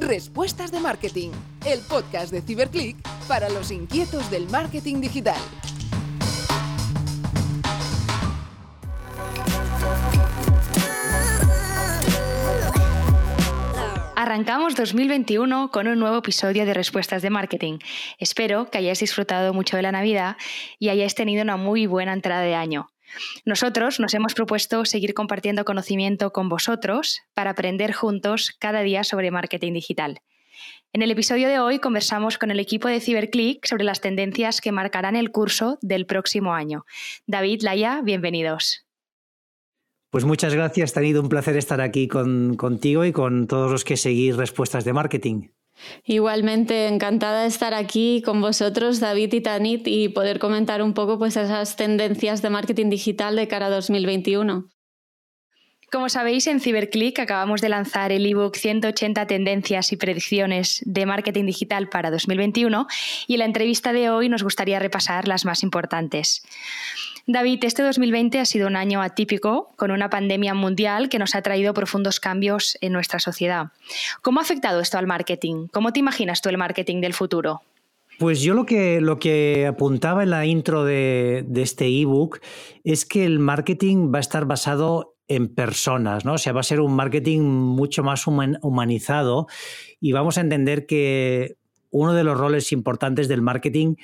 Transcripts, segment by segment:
Respuestas de Marketing, el podcast de Ciberclick para los inquietos del marketing digital. Arrancamos 2021 con un nuevo episodio de Respuestas de Marketing. Espero que hayáis disfrutado mucho de la Navidad y hayáis tenido una muy buena entrada de año. Nosotros nos hemos propuesto seguir compartiendo conocimiento con vosotros para aprender juntos cada día sobre marketing digital. En el episodio de hoy conversamos con el equipo de CiberClick sobre las tendencias que marcarán el curso del próximo año. David, Laia, bienvenidos. Pues muchas gracias, ha tenido un placer estar aquí contigo y con todos los que seguís respuestas de marketing. Igualmente, encantada de estar aquí con vosotros, David y Tanit, y poder comentar un poco pues, esas tendencias de marketing digital de cara a 2021. Como sabéis, en CiberClick acabamos de lanzar el ebook 180 tendencias y predicciones de marketing digital para 2021 y en la entrevista de hoy nos gustaría repasar las más importantes. David, este 2020 ha sido un año atípico, con una pandemia mundial que nos ha traído profundos cambios en nuestra sociedad. ¿Cómo ha afectado esto al marketing? ¿Cómo te imaginas tú el marketing del futuro? Pues yo lo que, lo que apuntaba en la intro de, este ebook es que el marketing va a estar basado en personas, ¿no? O sea, va a ser un marketing mucho más humanizado y vamos a entender que uno de los roles importantes del marketing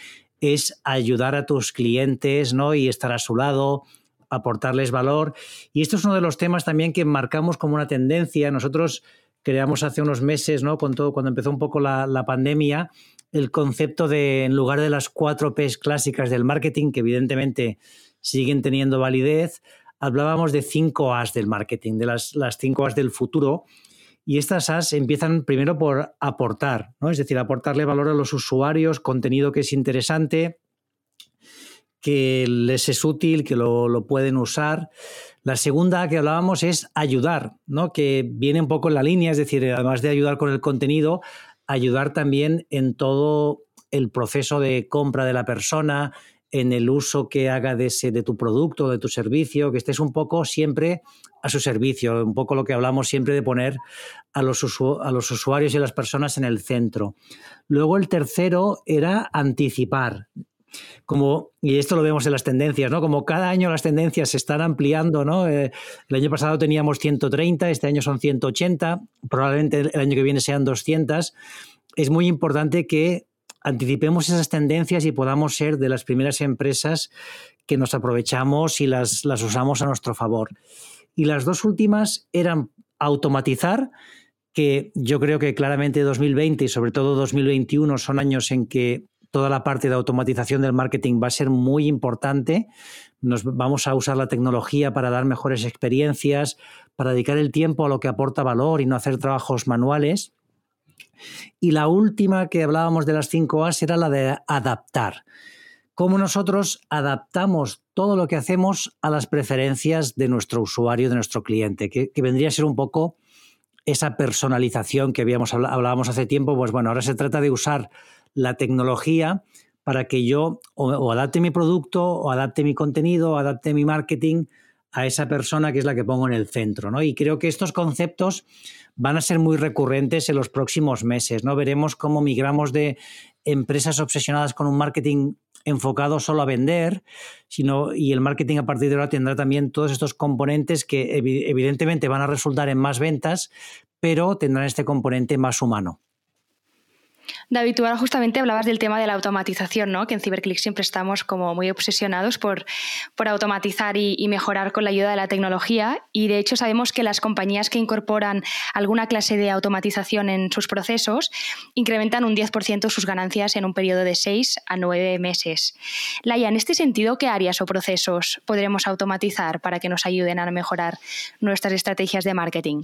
es ayudar a tus clientes, ¿no? Y estar a su lado, aportarles valor. Y esto es uno de los temas también que marcamos como una tendencia. Nosotros creamos hace unos meses, ¿no? Todo, cuando empezó un poco la, la pandemia, el concepto de, en lugar de las cuatro P's clásicas del marketing, que evidentemente siguen teniendo validez, hablábamos de cinco A's del marketing, de las, las cinco A's del futuro. Y estas A's empiezan primero por aportar, ¿no? es decir, aportarle valor a los usuarios, contenido que es interesante, que les es útil, que lo, lo, pueden usar. La segunda que hablábamos es ayudar, ¿no? que viene un poco en la línea, es decir, además de ayudar con el contenido, ayudar también en todo el proceso de compra de la persona, en el uso que haga de, ese, de tu producto, de tu servicio, que estés un poco siempre a su servicio, un poco lo que hablamos siempre de poner a los, a los usuarios y a las personas en el centro. Luego el tercero era anticipar, como, y esto lo vemos en las tendencias, ¿no? Como cada año las tendencias se están ampliando, ¿no? Eh, el año pasado teníamos 130, este año son 180, probablemente el año que viene sean 200. Es muy importante que anticipemos esas tendencias y podamos ser de las primeras empresas que nos aprovechamos y las, las usamos a nuestro favor. Y las dos últimas eran automatizar, que yo creo que claramente 2020 y sobre todo 2021 son años en que toda la parte de automatización del marketing va a ser muy importante. Nos vamos a usar la tecnología para dar mejores experiencias, para dedicar el tiempo a lo que aporta valor y no hacer trabajos manuales. Y la última que hablábamos de las cinco A's era la de adaptar. Cómo nosotros adaptamos todo lo que hacemos a las preferencias de nuestro usuario, de nuestro cliente, que, vendría a ser un poco esa personalización que habíamos hablábamos hace tiempo. Pues bueno, ahora se trata de usar la tecnología para que yo o, adapte mi producto, o adapte mi contenido, o adapte mi marketing a esa persona que es la que pongo en el centro. ¿no? Y creo que estos conceptos van a ser muy recurrentes en los próximos meses. ¿no? Veremos cómo migramos de empresas obsesionadas con un marketing enfocado solo a vender, sino, y el marketing a partir de ahora tendrá también todos estos componentes que evidentemente van a resultar en más ventas, pero tendrán este componente más humano. David, tú ahora justamente hablabas del tema de la automatización, ¿no? que en CiberClick siempre estamos como muy obsesionados por, por automatizar y, y, mejorar con la ayuda de la tecnología y de hecho sabemos que las compañías que incorporan alguna clase de automatización en sus procesos incrementan un 10% sus ganancias en un periodo de 6 a 9 meses. Laia, en este sentido, ¿qué áreas o procesos podremos automatizar para que nos ayuden a mejorar nuestras estrategias de marketing?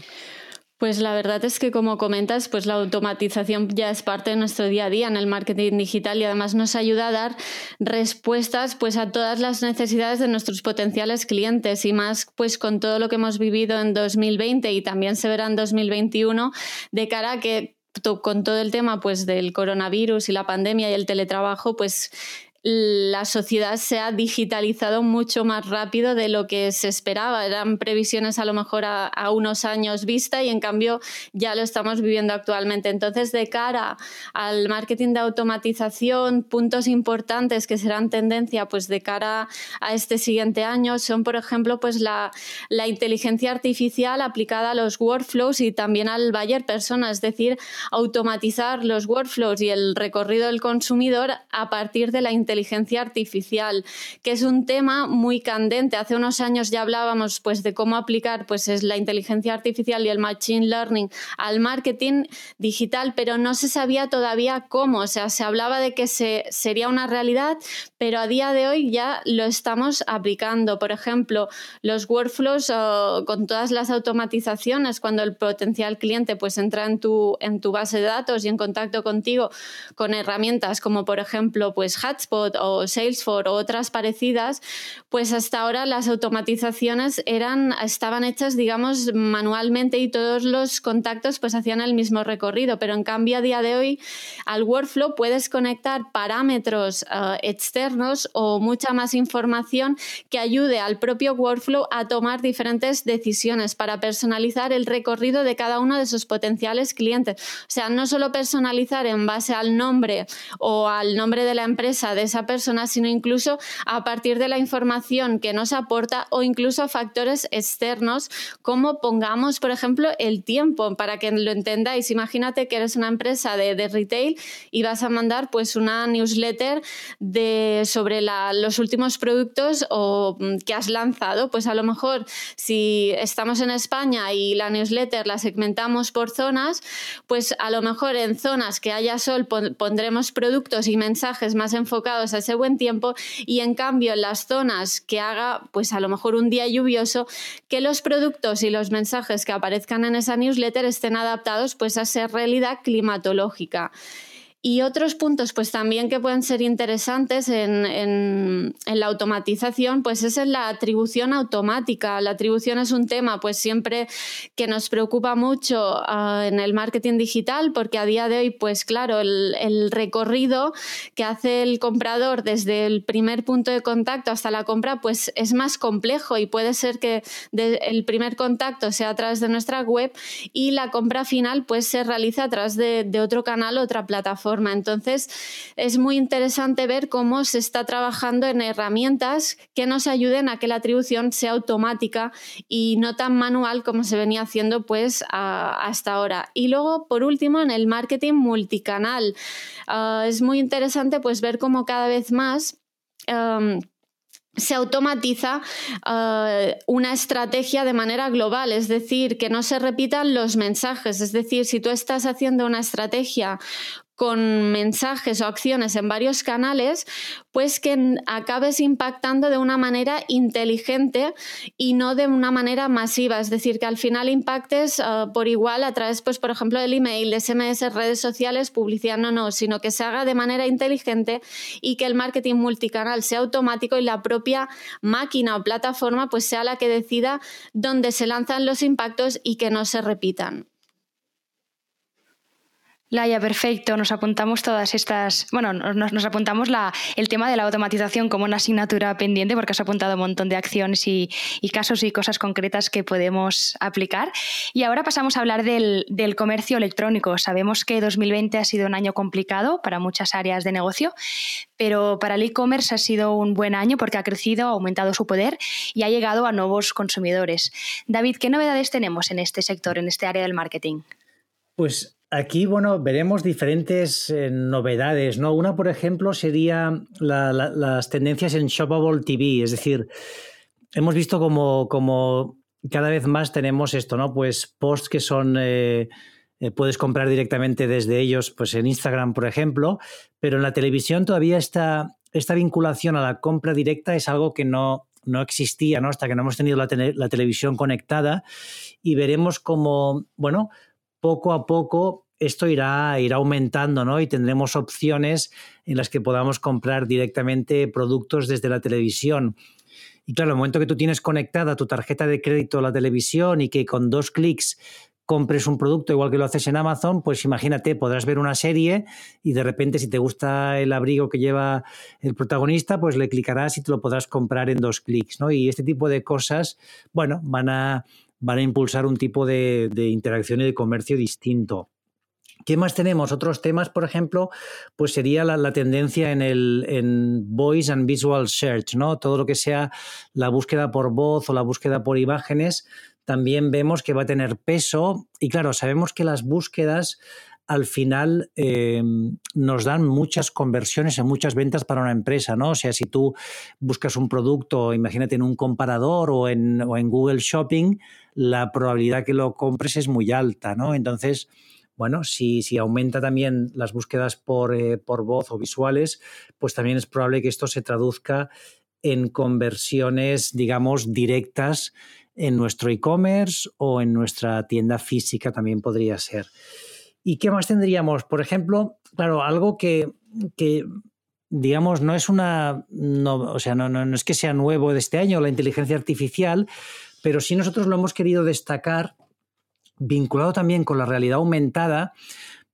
Pues la verdad es que como comentas, pues la automatización ya es parte de nuestro día a día en el marketing digital y además nos ayuda a dar respuestas pues a todas las necesidades de nuestros potenciales clientes. Y más pues con todo lo que hemos vivido en 2020 y también se verá en 2021 de cara a que con todo el tema pues del coronavirus y la pandemia y el teletrabajo pues la sociedad se ha digitalizado mucho más rápido de lo que se esperaba. Eran previsiones a lo mejor a, unos años vista y en cambio ya lo estamos viviendo actualmente. Entonces, de cara al marketing de automatización, puntos importantes que serán tendencia pues de cara a este siguiente año son, por ejemplo, pues la, la inteligencia artificial aplicada a los workflows y también al buyer persona, es decir, automatizar los workflows y el recorrido del consumidor a partir de la inteligencia inteligencia artificial, que es un tema muy candente. Hace unos años ya hablábamos pues, de cómo aplicar pues, es la inteligencia artificial y el machine learning al marketing digital, pero no se sabía todavía cómo. O sea, se hablaba de que se, sería una realidad, pero a día de hoy ya lo estamos aplicando. Por ejemplo, los workflows con todas las automatizaciones, cuando el potencial cliente pues, entra en tu, en tu base de datos y en contacto contigo con herramientas como por ejemplo pues Hotspot, o Salesforce o otras parecidas, pues hasta ahora las automatizaciones eran, estaban hechas, digamos, manualmente y todos los contactos pues hacían el mismo recorrido, pero en cambio a día de hoy al workflow puedes conectar parámetros eh, externos o mucha más información que ayude al propio workflow a tomar diferentes decisiones para personalizar el recorrido de cada uno de sus potenciales clientes. O sea, no solo personalizar en base al nombre o al nombre de la empresa de esa persona, sino incluso a partir de la información que nos aporta o incluso factores externos, como pongamos, por ejemplo, el tiempo, para que lo entendáis. Imagínate que eres una empresa de, retail y vas a mandar pues una newsletter de, sobre los últimos productos o, mm, que has lanzado. Pues a lo mejor si estamos en España y la newsletter la segmentamos por zonas, pues a lo mejor en zonas que haya sol pondremos productos y mensajes más enfocados ese buen tiempo y en cambio en las zonas que haga pues a lo mejor un día lluvioso, que los productos y los mensajes que aparezcan en esa newsletter estén adaptados pues a esa realidad climatológica. Y otros puntos, pues también que pueden ser interesantes en, la automatización, pues es en la atribución automática. La atribución es un tema, pues siempre que nos preocupa mucho ah, en el marketing digital, porque a día de hoy, pues claro, el, recorrido que hace el comprador desde el primer punto de contacto hasta la compra, pues es más complejo y puede ser que el primer contacto sea a través de nuestra web y la compra final, pues se realiza a través de, de otro canal, otra plataforma. Entonces, es muy interesante ver cómo se está trabajando en herramientas que nos ayuden a que la atribución sea automática y no tan manual como se venía haciendo pues hasta ahora. Y luego, por último, en el marketing multicanal. Ah, es muy interesante pues ver cómo cada vez más se automatiza ah, una estrategia de manera global, es decir, que no se repitan los mensajes. Es decir, si tú estás haciendo una estrategia con mensajes o acciones en varios canales, pues que acabes impactando de una manera inteligente y no de una manera masiva. Es decir, que al final impactes ah, por igual a través, pues, por ejemplo, del email, de SMS, redes sociales, publicidad, no, no, sino que se haga de manera inteligente y que el marketing multicanal sea automático y la propia máquina o plataforma pues sea la que decida dónde se lanzan los impactos y que no se repitan. Laia, perfecto. Nos apuntamos todas estas. Bueno, nos, apuntamos la, el tema de la automatización como una asignatura pendiente, porque has apuntado un montón de acciones y, casos y cosas concretas que podemos aplicar. Y ahora pasamos a hablar del, del comercio electrónico. Sabemos que 2020 ha sido un año complicado para muchas áreas de negocio, pero para el e-commerce ha sido un buen año porque ha crecido, ha aumentado su poder y ha llegado a nuevos consumidores. David, ¿qué novedades tenemos en este sector, en este área del marketing? Pues Aquí, bueno, veremos diferentes eh, novedades, ¿no? Una, por ejemplo, sería las tendencias en Shoppable TV, es decir, hemos visto como, como, cada vez más tenemos esto, ¿no? Pues posts que son, eh, eh, puedes comprar directamente desde ellos, pues en Instagram, por ejemplo, pero en la televisión todavía esta, esta vinculación a la compra directa es algo que no, no existía, ¿no? Hasta que no hemos tenido la, televisión conectada y veremos como, bueno, poco a poco esto irá, irá aumentando, ¿no? Y tendremos opciones en las que podamos comprar directamente productos desde la televisión. Y claro, el momento que tú tienes conectada tu tarjeta de crédito a la televisión y que con dos clics compres un producto igual que lo haces en Amazon, pues imagínate, podrás ver una serie y de repente si te gusta el abrigo que lleva el protagonista, pues le clicarás y te lo podrás comprar en dos clics, ¿no? Y este tipo de cosas, bueno, van a, van a impulsar un tipo de, interacción y de comercio distinto. ¿Qué más tenemos? Otros temas, por ejemplo, pues sería la, tendencia en el en Voice and Visual Search, ¿no? Todo lo que sea la búsqueda por voz o la búsqueda por imágenes, también vemos que va a tener peso. Y claro, sabemos que las búsquedas al final eh, nos dan muchas conversiones y muchas ventas para una empresa, ¿no? O sea, si tú buscas un producto, imagínate en un comparador o en, en Google Shopping, la probabilidad que lo compres es muy alta, ¿no? Entonces, bueno, si, aumenta también las búsquedas eh, por voz o visuales, pues también es probable que esto se traduzca en conversiones, digamos, directas en nuestro e-commerce o en nuestra tienda física también podría ser. ¿Y qué más tendríamos? Por ejemplo, claro, algo que, digamos, no es una, no, o sea, no, es que sea nuevo de este año la inteligencia artificial, pero sí nosotros lo hemos querido destacar vinculado también con la realidad aumentada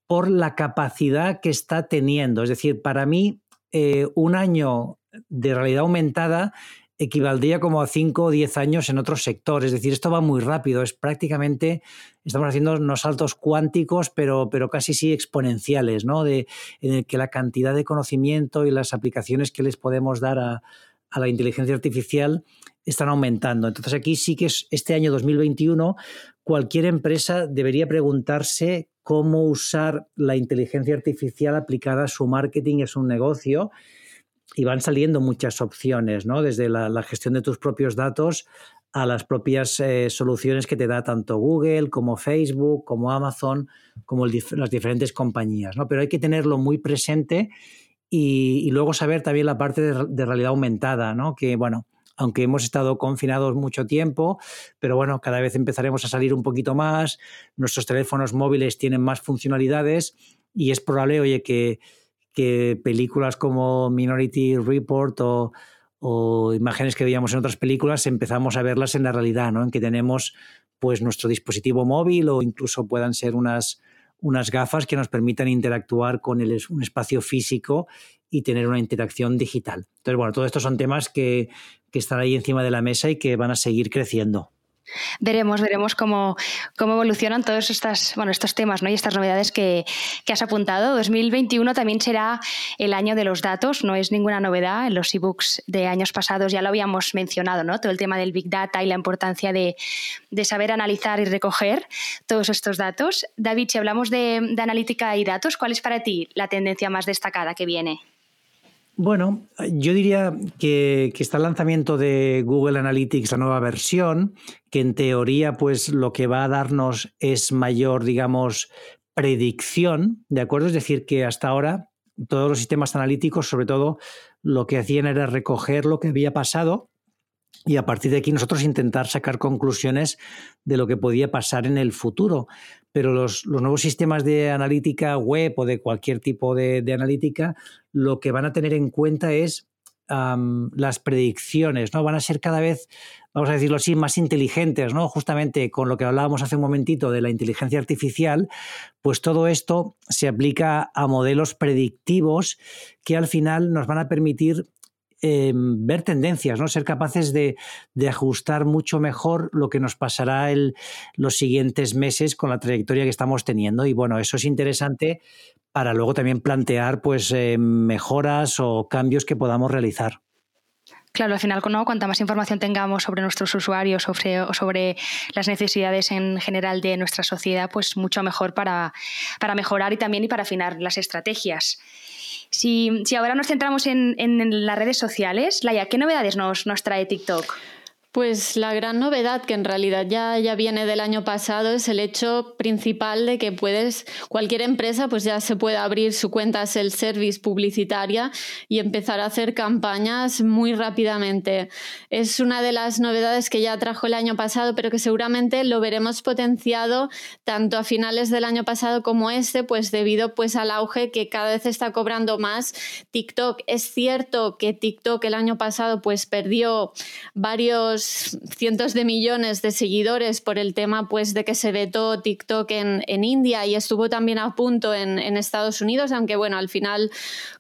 por la capacidad que está teniendo. Es decir, para mí, eh, un año de realidad aumentada equivaldría como a 5 o 10 años en otros sectores. Es decir, esto va muy rápido, es prácticamente, estamos haciendo unos saltos cuánticos, pero, pero casi sí exponenciales, ¿no? De, en el que la cantidad de conocimiento y las aplicaciones que les podemos dar a, a la inteligencia artificial están aumentando. Entonces aquí sí que es este año 2021 cualquier empresa debería preguntarse cómo usar la inteligencia artificial aplicada a su marketing, a su negocio. Y van saliendo muchas opciones, ¿no? Desde la, gestión de tus propios datos a las propias eh, soluciones que te da tanto Google como Facebook, como Amazon, como las diferentes compañías, ¿no? Pero hay que tenerlo muy presente y, luego saber también la parte de, de realidad aumentada, ¿no? Que, bueno, aunque hemos estado confinados mucho tiempo, pero bueno, cada vez empezaremos a salir un poquito más, nuestros teléfonos móviles tienen más funcionalidades y es probable, oye, que, que películas como Minority Report o, imágenes que veíamos en otras películas empezamos a verlas en la realidad, ¿no? En que tenemos pues nuestro dispositivo móvil o incluso puedan ser unas, unas gafas que nos permitan interactuar con un espacio físico y tener una interacción digital. Entonces, bueno, todo esto son temas que están ahí encima de la mesa y que van a seguir creciendo. Veremos, veremos cómo, cómo evolucionan todos bueno, estos temas ¿no? y estas novedades que, que, has apuntado. 2021 también será el año de los datos, no es ninguna novedad. En los ebooks de años pasados ya lo habíamos mencionado, ¿no? todo el tema del Big Data y la importancia de, de saber analizar y recoger todos estos datos. David, si hablamos de, de analítica y datos, ¿cuál es para ti la tendencia más destacada que viene? Bueno, yo diría que, está el lanzamiento de Google Analytics, la nueva versión, que en teoría, pues lo que va a darnos es mayor, digamos, predicción, ¿de acuerdo? Es decir, que hasta ahora todos los sistemas analíticos, sobre todo, lo que hacían era recoger lo que había pasado y a partir de aquí nosotros intentar sacar conclusiones de lo que podía pasar en el futuro. Pero los, nuevos sistemas de analítica web o de cualquier tipo de, analítica, lo que van a tener en cuenta es las predicciones, ¿no? Van a ser cada vez, vamos a decirlo así, más inteligentes, ¿no? Justamente con lo que hablábamos hace un momentito de la inteligencia artificial, pues todo esto se aplica a modelos predictivos que al final nos van a permitir Em, ver tendencias, ¿no? ser capaces de, ajustar mucho mejor lo que nos pasará los siguientes meses con la trayectoria que estamos teniendo. Y bueno, eso es interesante para luego también plantear pues, eh, mejoras o cambios que podamos realizar. Claro, al final, ¿no? cuanta más información tengamos sobre nuestros usuarios o sobre las necesidades en general de nuestra sociedad, pues mucho mejor para, para mejorar y también y para afinar las estrategias. Si, ahora nos centramos en, las redes sociales, Laia, ¿qué novedades nos, nos trae TikTok? Pues la gran novedad, que en realidad ya, ya viene del año pasado, es el hecho principal de que puedes, cualquier empresa, pues ya se puede abrir su cuenta self-service publicitaria y empezar a hacer campañas muy rápidamente. Es una de las novedades que ya trajo el año pasado, pero que seguramente lo veremos potenciado tanto a finales del año pasado como este, pues debido pues al auge que cada vez está cobrando más TikTok. Es cierto que TikTok el año pasado pues perdió varios cientos, de millones de seguidores por el tema pues, de que se vetó TikTok en, en India y estuvo también a punto en, en, Estados Unidos, aunque bueno, al final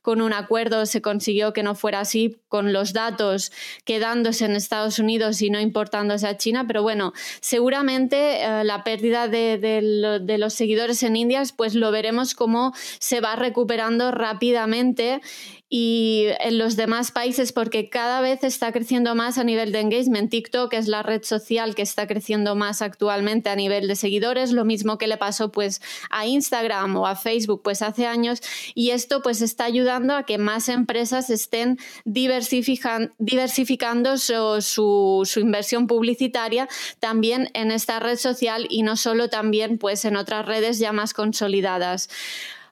con un acuerdo se consiguió que no fuera así, con los datos quedándose en Estados Unidos y no importándose a China, pero bueno, seguramente eh, la pérdida de, de, de, los seguidores en India, pues lo veremos cómo se va recuperando rápidamente y en los demás países porque cada vez está creciendo más a nivel de engagement. TikTok es la red social que está creciendo más actualmente a nivel de seguidores, lo mismo que le pasó pues a Instagram o a Facebook pues hace años y esto pues está ayudando a que más empresas estén diversifican, diversificando su, su, su inversión publicitaria también en esta red social y no solo también pues en otras redes ya más consolidadas.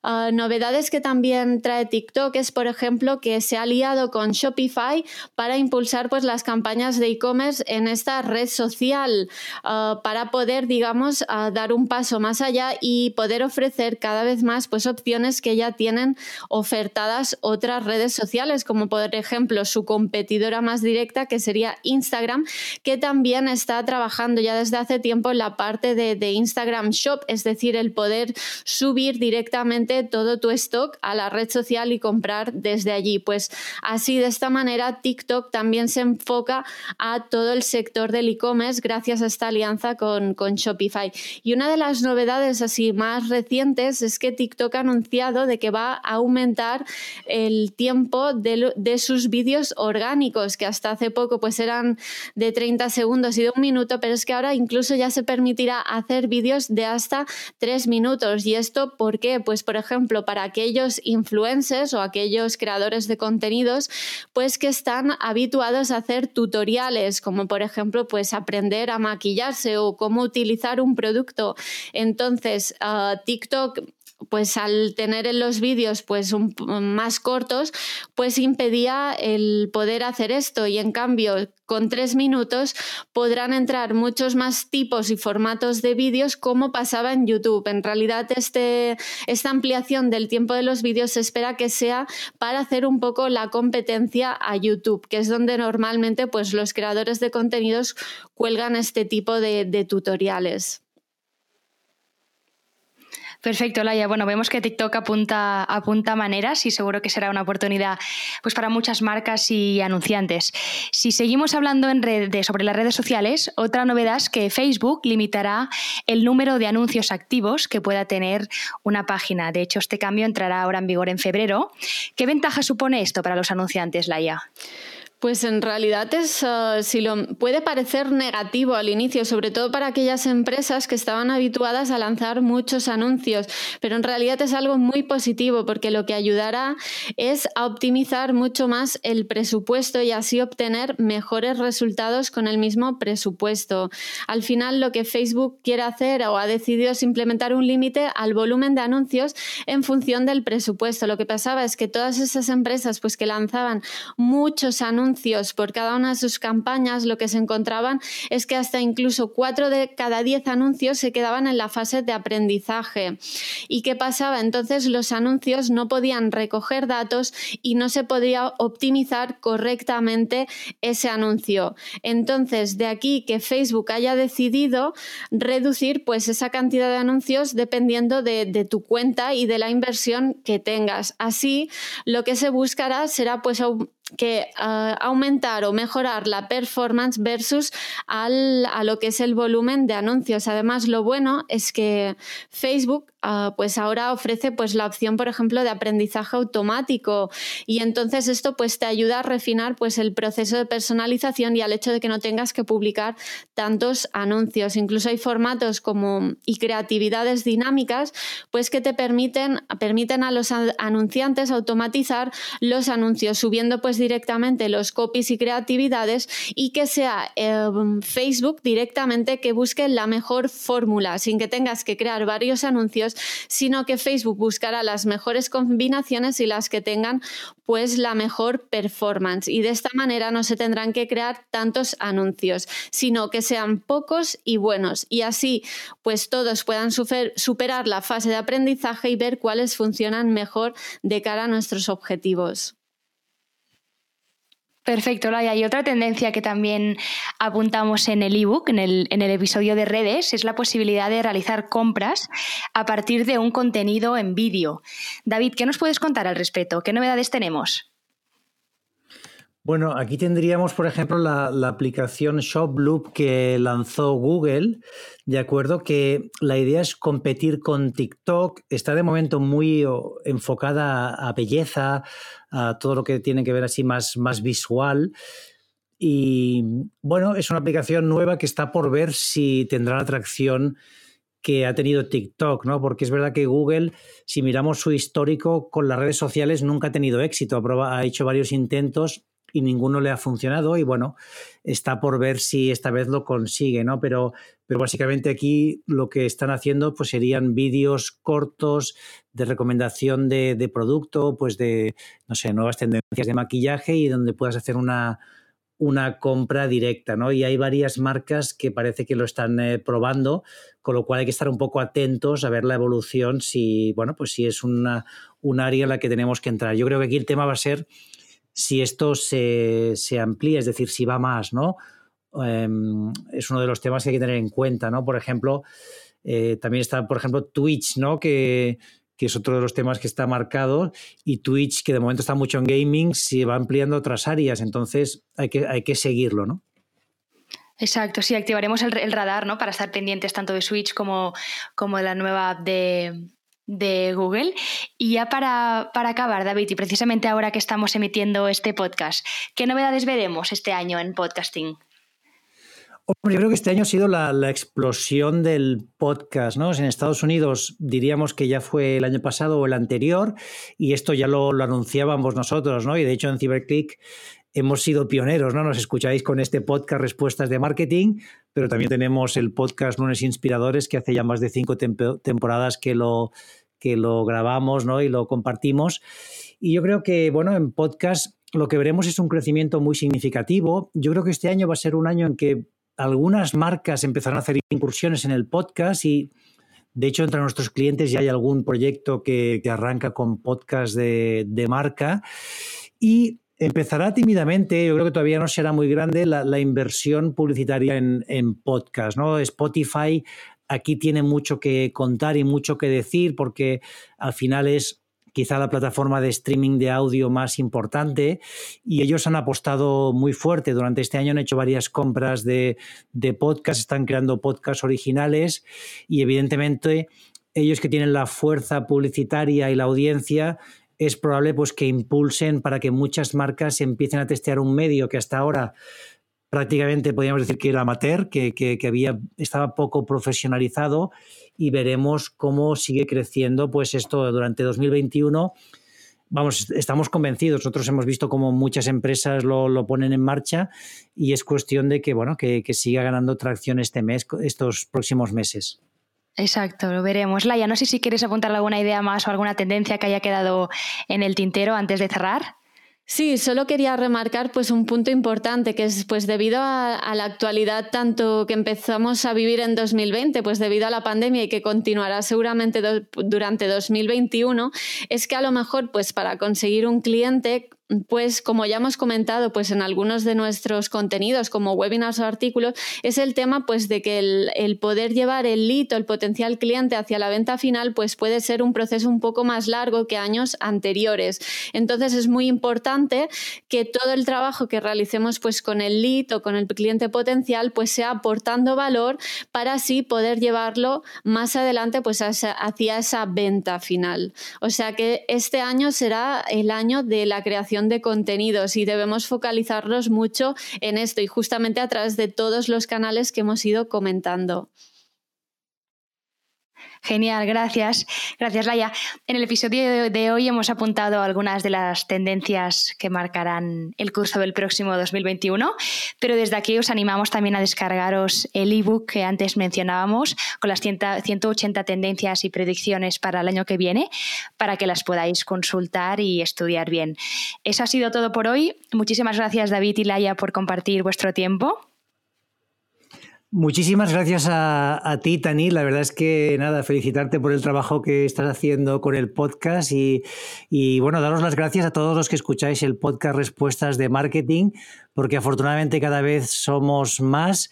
Uh, novedades que también trae TikTok es, por ejemplo, que se ha aliado con Shopify para impulsar pues, las campañas de e-commerce en esta red social uh, para poder, digamos, uh, dar un paso más allá y poder ofrecer cada vez más pues, opciones que ya tienen ofertadas otras redes sociales, como por ejemplo su competidora más directa, que sería Instagram, que también está trabajando ya desde hace tiempo en la parte de Instagram Shop, es decir, el poder subir directamente todo tu stock a la red social y comprar desde allí. Pues así, de esta manera, TikTok también se enfoca a todo el sector del e-commerce gracias a esta alianza con, con Shopify. Y una de las novedades así más recientes es que TikTok ha anunciado de que va a aumentar el tiempo de, de sus vídeos orgánicos, que hasta hace poco pues eran de 30 segundos y de un minuto, pero es que ahora incluso ya se permitirá hacer vídeos de hasta 3 minutos. ¿Y esto por qué? Pues por ejemplo, para aquellos influencers o aquellos creadores de contenidos, pues que están habituados a hacer tutoriales, como por ejemplo, pues aprender a maquillarse o cómo utilizar un producto. Entonces, uh, TikTok pues al tener en los vídeos pues más cortos, pues impedía el poder hacer esto y en cambio con tres minutos podrán entrar muchos más tipos y formatos de vídeos como pasaba en YouTube. En realidad este, esta ampliación del tiempo de los vídeos se espera que sea para hacer un poco la competencia a YouTube, que es donde normalmente pues los creadores de contenidos cuelgan este tipo de tutoriales. Perfecto, Laia. Bueno, vemos que TikTok apunta, apunta maneras y seguro que será una oportunidad pues, para muchas marcas y anunciantes. Si seguimos hablando sobre las redes sociales, otra novedad es que Facebook limitará el número de anuncios activos que pueda tener una página. De hecho, este cambio entrará ahora en vigor en febrero. ¿Qué ventaja supone esto para los anunciantes, Laia? Pues en realidad es, uh, si lo, puede parecer negativo al inicio, sobre todo para aquellas empresas que estaban habituadas a lanzar muchos anuncios, pero en realidad es algo muy positivo porque lo que ayudará es a optimizar mucho más el presupuesto y así obtener mejores resultados con el mismo presupuesto. Al final lo que Facebook quiere hacer o ha decidido es implementar un límite al volumen de anuncios en función del presupuesto. Lo que pasaba es que todas esas empresas pues que lanzaban muchos anuncios por cada una de sus campañas, lo que se encontraban es que hasta incluso cuatro de cada diez anuncios se quedaban en la fase de aprendizaje. ¿Y qué pasaba? Entonces los anuncios no podían recoger datos y no se podía optimizar correctamente ese anuncio. Entonces, de aquí que Facebook haya decidido reducir pues esa cantidad de anuncios dependiendo de, de tu cuenta y de la inversión que tengas. Así, lo que se buscará será pues que uh, aumentar o mejorar la performance versus al, a lo que es el volumen de anuncios. Además, lo bueno es que Facebook uh, pues ahora ofrece pues la opción, por ejemplo, de aprendizaje automático y entonces esto pues te ayuda a refinar pues el proceso de personalización y al hecho de que no tengas que publicar tantos anuncios. Incluso hay formatos como y creatividades dinámicas pues que te permiten, permiten a los anunciantes automatizar los anuncios subiendo pues directamente los copies y creatividades y que sea eh, Facebook directamente que busque la mejor fórmula sin que tengas que crear varios anuncios, sino que Facebook buscará las mejores combinaciones y las que tengan pues la mejor performance y de esta manera no se tendrán que crear tantos anuncios, sino que sean pocos y buenos y así pues todos puedan superar la fase de aprendizaje y ver cuáles funcionan mejor de cara a nuestros objetivos. Perfecto, Laia. Y otra tendencia que también apuntamos en el ebook, en el, episodio de redes, es la posibilidad de realizar compras a partir de un contenido en vídeo. David, ¿qué nos puedes contar al respecto? ¿Qué novedades tenemos? Bueno, aquí tendríamos, por ejemplo, la, aplicación ShopLoop que lanzó Google, de acuerdo, que la idea es competir con TikTok. Está de momento muy enfocada a belleza, a todo lo que tiene que ver así más, más visual. Y bueno, es una aplicación nueva que está por ver si tendrá la atracción que ha tenido TikTok, ¿no? Porque es verdad que Google, si miramos su histórico con las redes sociales, nunca ha tenido éxito. Ha, hecho varios intentos y ninguno le ha funcionado y bueno, está por ver si esta vez lo consigue, ¿no? Pero, pero básicamente aquí lo que están haciendo pues serían vídeos cortos de recomendación de, de, producto, pues de, no sé, nuevas tendencias de maquillaje y donde puedas hacer una, una compra directa, ¿no? Y hay varias marcas que parece que lo están eh, probando, con lo cual hay que estar un poco atentos a ver la evolución, si, bueno, pues si es una, un área en la que tenemos que entrar. Yo creo que aquí el tema va a ser si esto se, amplía, es decir, si va más, ¿no? Em, es uno de los temas que hay que tener en cuenta, ¿no? Por ejemplo, eh, también está, por ejemplo, Twitch, ¿no? Que, es otro de los temas que está marcado, y Twitch, que de momento está mucho en gaming, se va ampliando otras áreas, entonces hay que, hay que seguirlo, ¿no? Exacto, sí, activaremos el, el, radar, ¿no? Para estar pendientes tanto de Switch como, como de la nueva app de, de Google. Y ya para, acabar, David, y precisamente ahora que estamos emitiendo este podcast, ¿qué novedades veremos este año en podcasting? yo creo que este año ha sido la, explosión del podcast, ¿no? En Estados Unidos diríamos que ya fue el año pasado o el anterior, y esto ya lo, lo anunciábamos nosotros, ¿no? Y de hecho en CyberClick hemos sido pioneros, ¿no? Nos escucháis con este podcast Respuestas de Marketing, pero también tenemos el podcast Lunes Inspiradores, que hace ya más de cinco temporadas que lo, que lo grabamos ¿no? y lo compartimos. Y yo creo que, bueno, en podcast lo que veremos es un crecimiento muy significativo. Yo creo que este año va a ser un año en que algunas marcas empezarán a hacer incursiones en el podcast y, de hecho, entre nuestros clientes ya hay algún proyecto que, arranca con podcast de, de marca. Y Empezará tímidamente, yo creo que todavía no será muy grande la, inversión publicitaria en, en, podcast. ¿no? Spotify aquí tiene mucho que contar y mucho que decir porque al final es quizá la plataforma de streaming de audio más importante y ellos han apostado muy fuerte. Durante este año han hecho varias compras de, de podcast, están creando podcasts originales y evidentemente ellos que tienen la fuerza publicitaria y la audiencia es probable pues, que impulsen para que muchas marcas empiecen a testear un medio que hasta ahora prácticamente podríamos decir que era amateur, que, que, había, estaba poco profesionalizado y veremos cómo sigue creciendo pues esto durante 2021. Vamos, estamos convencidos, nosotros hemos visto cómo muchas empresas lo, lo ponen en marcha y es cuestión de que, bueno, que, que siga ganando tracción este mes, estos próximos meses. Exacto, lo veremos. Laia, no sé si quieres apuntar alguna idea más o alguna tendencia que haya quedado en el tintero antes de cerrar. Sí, solo quería remarcar pues un punto importante que es pues debido a, la actualidad tanto que empezamos a vivir en 2020, pues debido a la pandemia y que continuará seguramente durante 2021, es que a lo mejor pues para conseguir un cliente pues como ya hemos comentado pues en algunos de nuestros contenidos como webinars o artículos es el tema pues de que el, poder llevar el lead o el potencial cliente hacia la venta final pues puede ser un proceso un poco más largo que años anteriores. Entonces es muy importante que todo el trabajo que realicemos pues con el lead o con el cliente potencial pues sea aportando valor para así poder llevarlo más adelante pues hacia esa venta final. O sea que este año será el año de la creación de contenidos y debemos focalizarnos mucho en esto y justamente a través de todos los canales que hemos ido comentando. Genial, gracias. Gracias, Laia. En el episodio de hoy hemos apuntado algunas de las tendencias que marcarán el curso del próximo 2021, pero desde aquí os animamos también a descargaros el ebook que antes mencionábamos con las 180 tendencias y predicciones para el año que viene para que las podáis consultar y estudiar bien. Eso ha sido todo por hoy. Muchísimas gracias, David y Laia, por compartir vuestro tiempo. Muchísimas gracias a, ti, Tani. La verdad es que nada, felicitarte por el trabajo que estás haciendo con el podcast y, bueno, daros las gracias a todos los que escucháis el podcast Respuestas de Marketing, porque afortunadamente cada vez somos más.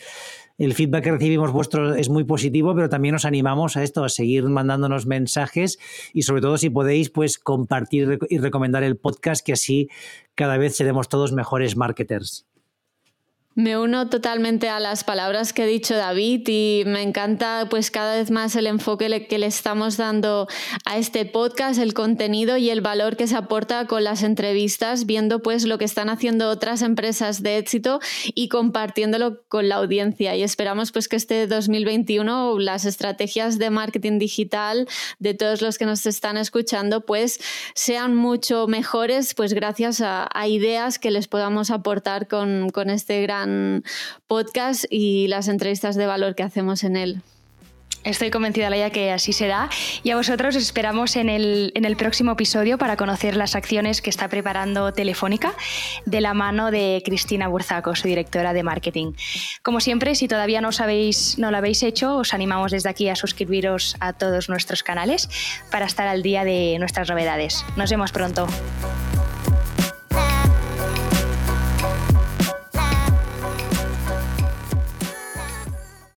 El feedback que recibimos vuestro es muy positivo, pero también os animamos a esto, a seguir mandándonos mensajes y sobre todo si podéis, pues compartir y recomendar el podcast, que así cada vez seremos todos mejores marketers. Me uno totalmente a las palabras que ha dicho David y me encanta pues cada vez más el enfoque que le estamos dando a este podcast, el contenido y el valor que se aporta con las entrevistas, viendo pues lo que están haciendo otras empresas de éxito y compartiéndolo con la audiencia. Y esperamos pues que este 2021 las estrategias de marketing digital de todos los que nos están escuchando pues sean mucho mejores pues gracias a, ideas que les podamos aportar con, con este gran podcast y las entrevistas de valor que hacemos en él. Estoy convencida, Laia, que así será. Y a vosotros esperamos en el, en el, próximo episodio para conocer las acciones que está preparando Telefónica de la mano de Cristina Burzaco, su directora de marketing. Como siempre, si todavía no, no lo habéis hecho, os animamos desde aquí a suscribiros a todos nuestros canales para estar al día de nuestras novedades. Nos vemos pronto.